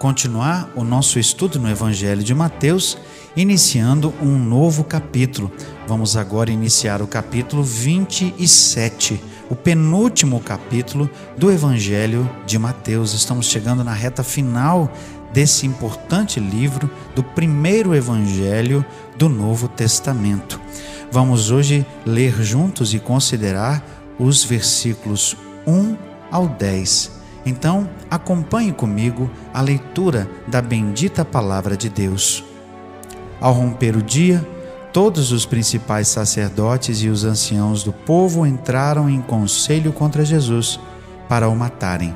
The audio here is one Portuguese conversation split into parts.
continuar o nosso estudo no Evangelho de Mateus iniciando um novo capítulo. Vamos agora iniciar o capítulo 27, o penúltimo capítulo do Evangelho de Mateus. Estamos chegando na reta final desse importante livro, do primeiro Evangelho do Novo Testamento. Vamos hoje ler juntos e considerar os versículos 1 ao 10. Então, acompanhe comigo a leitura da bendita palavra de Deus. Ao romper o dia, todos os principais sacerdotes e os anciãos do povo entraram em conselho contra Jesus para o matarem.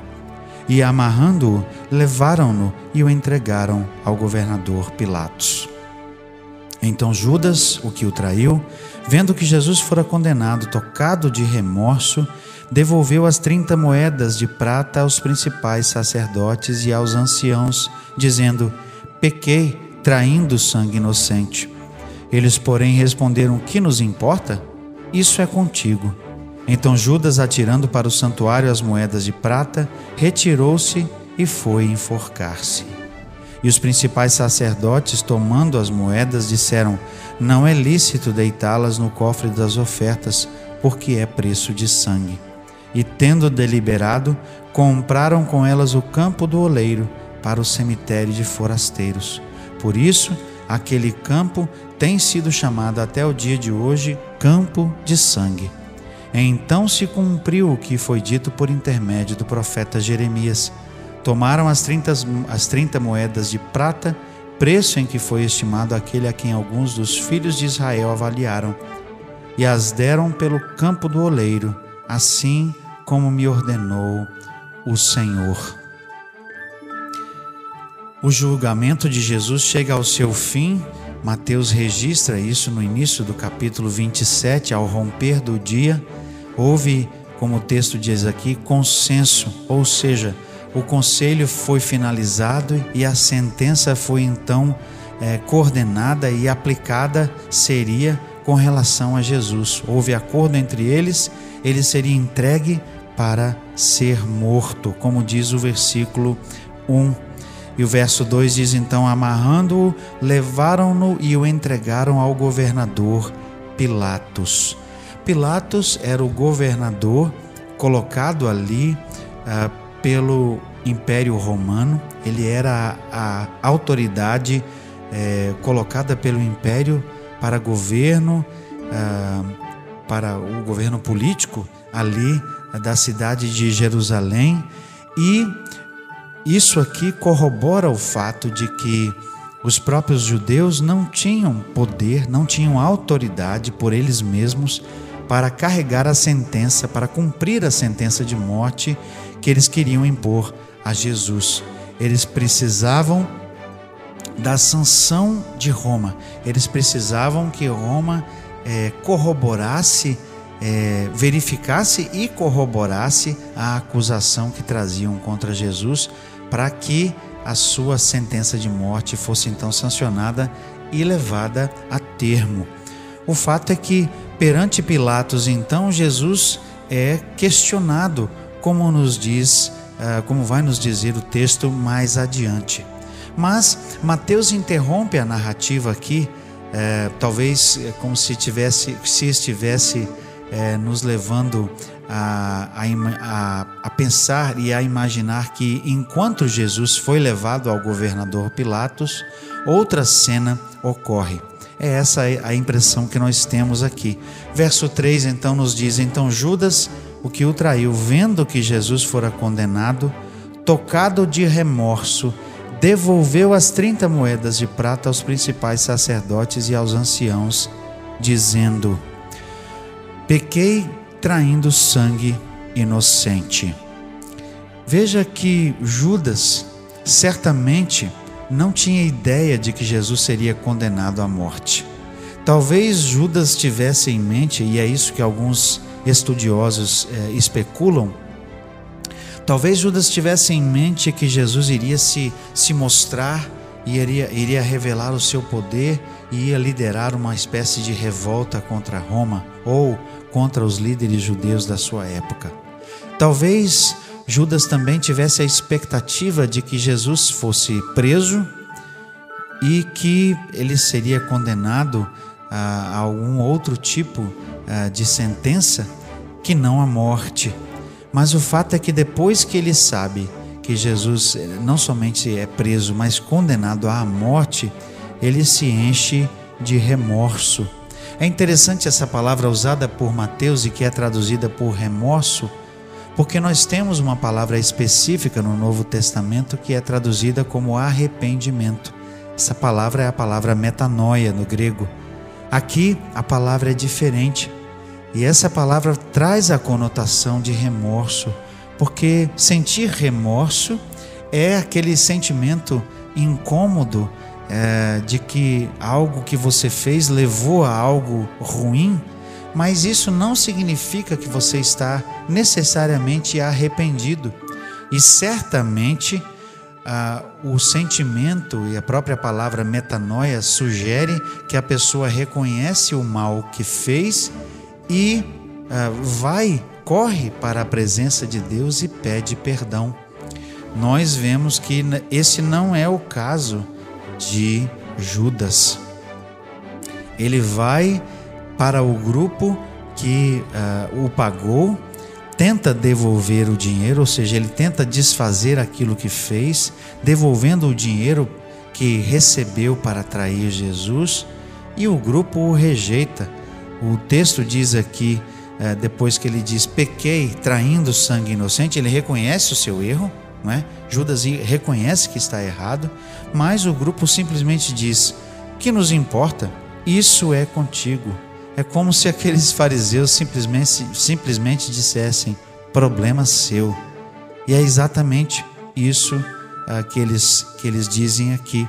E amarrando-o, levaram-no e o entregaram ao governador Pilatos. Então Judas, o que o traiu, vendo que Jesus fora condenado, tocado de remorso, devolveu as trinta moedas de prata aos principais sacerdotes e aos anciãos, dizendo: Pequei traindo sangue inocente. Eles, porém, responderam: Que nos importa? Isso é contigo. Então Judas, atirando para o santuário as moedas de prata, retirou-se e foi enforcar-se. E os principais sacerdotes, tomando as moedas, disseram: Não é lícito deitá-las no cofre das ofertas, porque é preço de sangue. E tendo deliberado, compraram com elas o campo do oleiro para o cemitério de forasteiros por isso, aquele campo tem sido chamado até o dia de hoje Campo de Sangue. Então se cumpriu o que foi dito por intermédio do profeta Jeremias. Tomaram as 30, as 30 moedas de prata, preço em que foi estimado aquele a quem alguns dos filhos de Israel avaliaram, e as deram pelo campo do oleiro, assim como me ordenou o Senhor. O julgamento de Jesus chega ao seu fim. Mateus registra isso no início do capítulo 27, ao romper do dia. Houve, como o texto diz aqui, consenso, ou seja, o conselho foi finalizado e a sentença foi então é, coordenada e aplicada seria com relação a Jesus. Houve acordo entre eles, ele seria entregue para ser morto, como diz o versículo 1 e o verso 2 diz: Então, amarrando-o, levaram-no e o entregaram ao governador Pilatos. Pilatos era o governador colocado ali ah, pelo Império Romano, ele era a, autoridade eh, colocada pelo Império para governo, ah, para o governo político ali da cidade de Jerusalém. E isso aqui corrobora o fato de que os próprios judeus não tinham poder, não tinham autoridade por eles mesmos para carregar a sentença, para cumprir a sentença de morte que eles queriam impor a Jesus. Eles precisavam da sanção de Roma, eles precisavam que Roma é, corroborasse é, verificasse e corroborasse a acusação que traziam contra Jesus para que a sua sentença de morte fosse então sancionada e levada a termo. O fato é que, perante Pilatos, então, Jesus é questionado, como nos diz, ah, como vai nos dizer o texto mais adiante. Mas Mateus interrompe a narrativa aqui, é, talvez é, como se tivesse, se estivesse é, nos levando a, a, a, pensar e a imaginar que enquanto Jesus foi levado ao governador Pilatos, outra cena ocorre. É essa a impressão que nós temos aqui. Verso 3 então nos diz: Então Judas, o que o traiu, vendo que Jesus fora condenado, tocado de remorso, devolveu as 30 moedas de prata aos principais sacerdotes e aos anciãos, dizendo: Pequei traindo sangue inocente. Veja que Judas certamente não tinha ideia de que Jesus seria condenado à morte. Talvez Judas tivesse em mente, e é isso que alguns estudiosos é, especulam, talvez Judas tivesse em mente que Jesus iria se, se mostrar e iria, iria revelar o seu poder e ia liderar uma espécie de revolta contra Roma ou contra os líderes judeus da sua época. Talvez Judas também tivesse a expectativa de que Jesus fosse preso e que ele seria condenado a algum outro tipo de sentença que não a morte. Mas o fato é que depois que ele sabe que Jesus eh, não somente é preso, mas condenado à morte, ele se enche de remorso. É interessante essa palavra usada por Mateus e que é traduzida por remorso, porque nós temos uma palavra específica no Novo Testamento que é traduzida como arrependimento. Essa palavra é a palavra metanoia no grego. Aqui a palavra é diferente. E essa palavra traz a conotação de remorso, porque sentir remorso é aquele sentimento incômodo é, de que algo que você fez levou a algo ruim, mas isso não significa que você está necessariamente arrependido. E certamente ah, o sentimento e a própria palavra metanoia sugere que a pessoa reconhece o mal que fez e ah, vai, corre para a presença de Deus e pede perdão. Nós vemos que esse não é o caso de Judas. Ele vai para o grupo que uh, o pagou, tenta devolver o dinheiro, ou seja, ele tenta desfazer aquilo que fez, devolvendo o dinheiro que recebeu para trair Jesus, e o grupo o rejeita. O texto diz aqui, uh, depois que ele diz: pequei traindo sangue inocente, ele reconhece o seu erro não é? Judas reconhece que está errado, mas o grupo simplesmente diz: "Que nos importa? Isso é contigo". É como se aqueles fariseus simplesmente simplesmente dissessem: "Problema seu". E é exatamente isso ah, que eles que eles dizem aqui.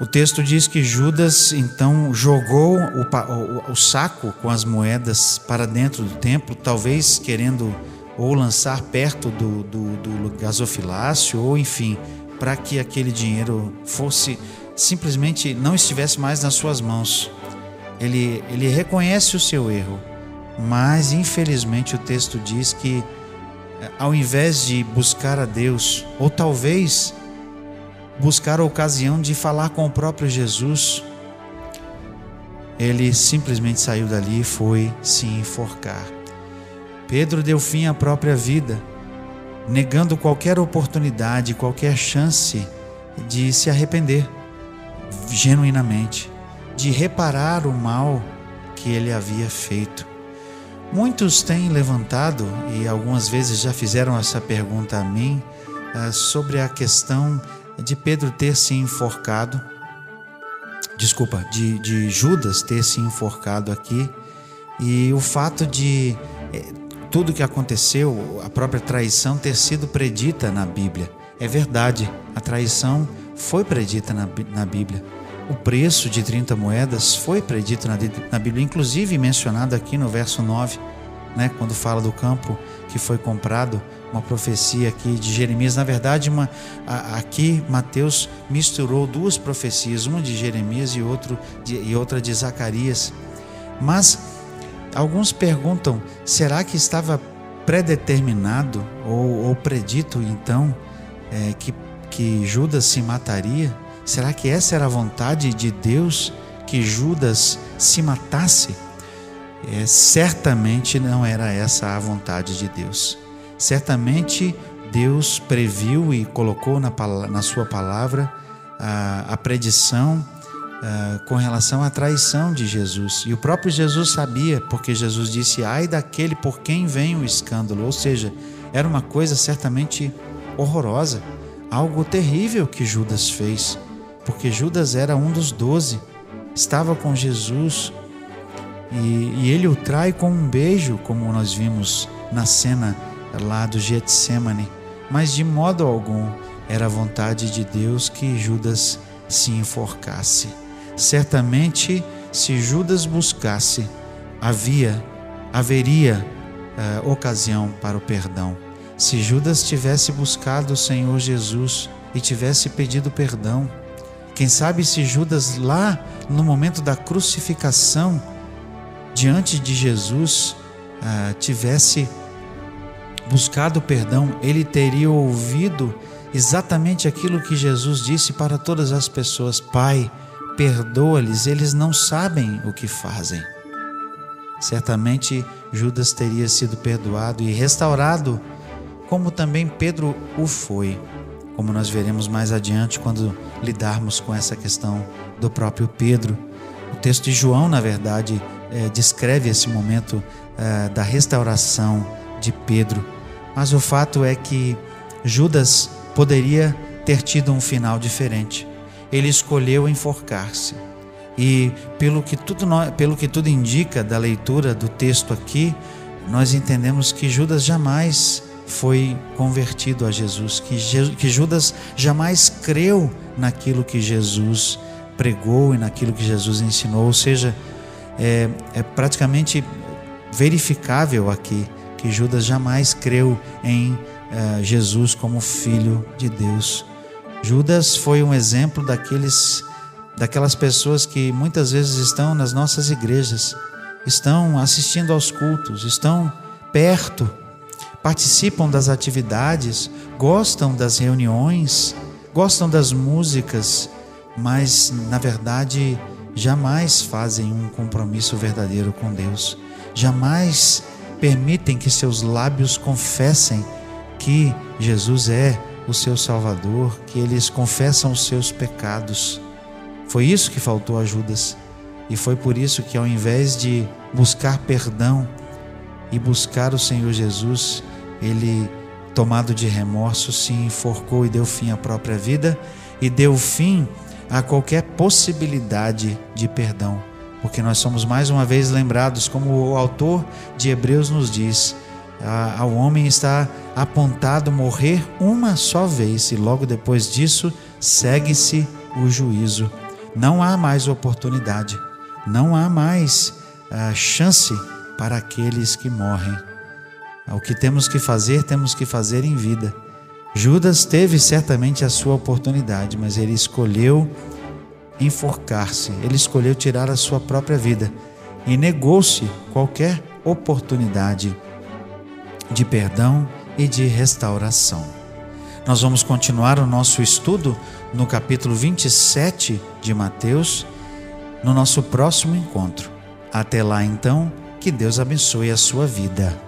O texto diz que Judas então jogou o, o, o, saco com as moedas para dentro do templo, talvez querendo ou lançar perto do, do, do gasofilácio, ou enfim, para que aquele dinheiro fosse simplesmente não estivesse mais nas suas mãos. Ele, ele reconhece o seu erro, mas infelizmente o texto diz que eh, ao invés de buscar a Deus, ou talvez buscar a ocasião de falar com o próprio Jesus, ele simplesmente saiu dali e foi se enforcar. Pedro deu fim à própria vida, negando qualquer oportunidade, qualquer chance de se arrepender genuinamente, de reparar o mal que ele havia feito. Muitos têm levantado, e algumas vezes já fizeram essa pergunta a mim, eh, sobre a questão de Pedro ter se enforcado, desculpa, de, de Judas ter se enforcado aqui, e o fato de eh, tudo que aconteceu, a própria traição ter sido predita na Bíblia. É verdade, a traição foi predita na, na Bíblia. O preço de 30 moedas foi predito na, na Bíblia, inclusive mencionado aqui no verso 9, né, quando fala do campo que foi comprado, uma profecia aqui de Jeremias. Na verdade, uma, a, aqui Mateus misturou duas profecias, uma de Jeremias e, outro de, e outra de Zacarias. Mas Alguns perguntam: será que estava predeterminado ou, ou predito então é, que, que Judas se mataria? Será que essa era a vontade de Deus que Judas se matasse? É, certamente não era essa a vontade de Deus. Certamente Deus previu e colocou na, na sua palavra a, a predição uh, com relação à traição de Jesus. E o próprio Jesus sabia, porque Jesus disse: ai daquele por quem vem o escândalo. Ou seja, era uma coisa certamente horrorosa, algo terrível que Judas fez, porque Judas era um dos doze, estava com Jesus e, e ele o trai com um beijo, como nós vimos na cena lá do Getsemane, mas de modo algum era a vontade de Deus que Judas se enforcasse certamente se Judas buscasse, havia, haveria uh, ocasião para o perdão. Se Judas tivesse buscado o Senhor Jesus e tivesse pedido perdão, quem sabe se Judas lá no momento da crucificação diante de Jesus uh, tivesse buscado perdão, ele teria ouvido exatamente aquilo que Jesus disse para todas as pessoas: Pai, perdoa-lhes, eles não sabem o que fazem. Certamente Judas teria sido perdoado e restaurado, como também Pedro o foi, como nós veremos mais adiante quando lidarmos com essa questão do próprio Pedro. O texto de João, na verdade, é, descreve esse momento é, da restauração de Pedro, mas o fato é que Judas poderia ter tido um final diferente ele escolheu enforcar-se. E pelo que, tudo, pelo que tudo indica da leitura do texto aqui, nós entendemos que Judas jamais foi convertido a Jesus, que, que Judas jamais creu naquilo que Jesus pregou e naquilo que Jesus ensinou, ou seja, é, é praticamente verificável aqui que Judas jamais creu em é, Jesus como Filho de Deus. Judas foi um exemplo daqueles daquelas pessoas que muitas vezes estão nas nossas igrejas, estão assistindo aos cultos, estão perto, participam das atividades, gostam das reuniões, gostam das músicas, mas na verdade jamais fazem um compromisso verdadeiro com Deus. Jamais permitem que seus lábios confessem que Jesus é o seu Salvador, que eles confessam os seus pecados. Foi isso que faltou a Judas. E foi por isso que, ao invés de buscar perdão e buscar o Senhor Jesus, ele, tomado de remorso, se enforcou e deu fim à própria vida e deu fim a qualquer possibilidade de perdão. Porque nós somos mais uma vez lembrados, como o autor de Hebreus nos diz, ao homem está apontado morrer uma só vez e logo depois disso segue-se o juízo. Não há mais oportunidade, não há mais uh, chance para aqueles que morrem. O que temos que fazer, temos que fazer em vida. Judas teve certamente a sua oportunidade, mas ele escolheu enforcar-se, ele escolheu tirar a sua própria vida e negou-se qualquer oportunidade de perdão e de restauração. Nós vamos continuar o nosso estudo no capítulo 27 de Mateus, no nosso próximo encontro. Até lá, então, que Deus abençoe a sua vida.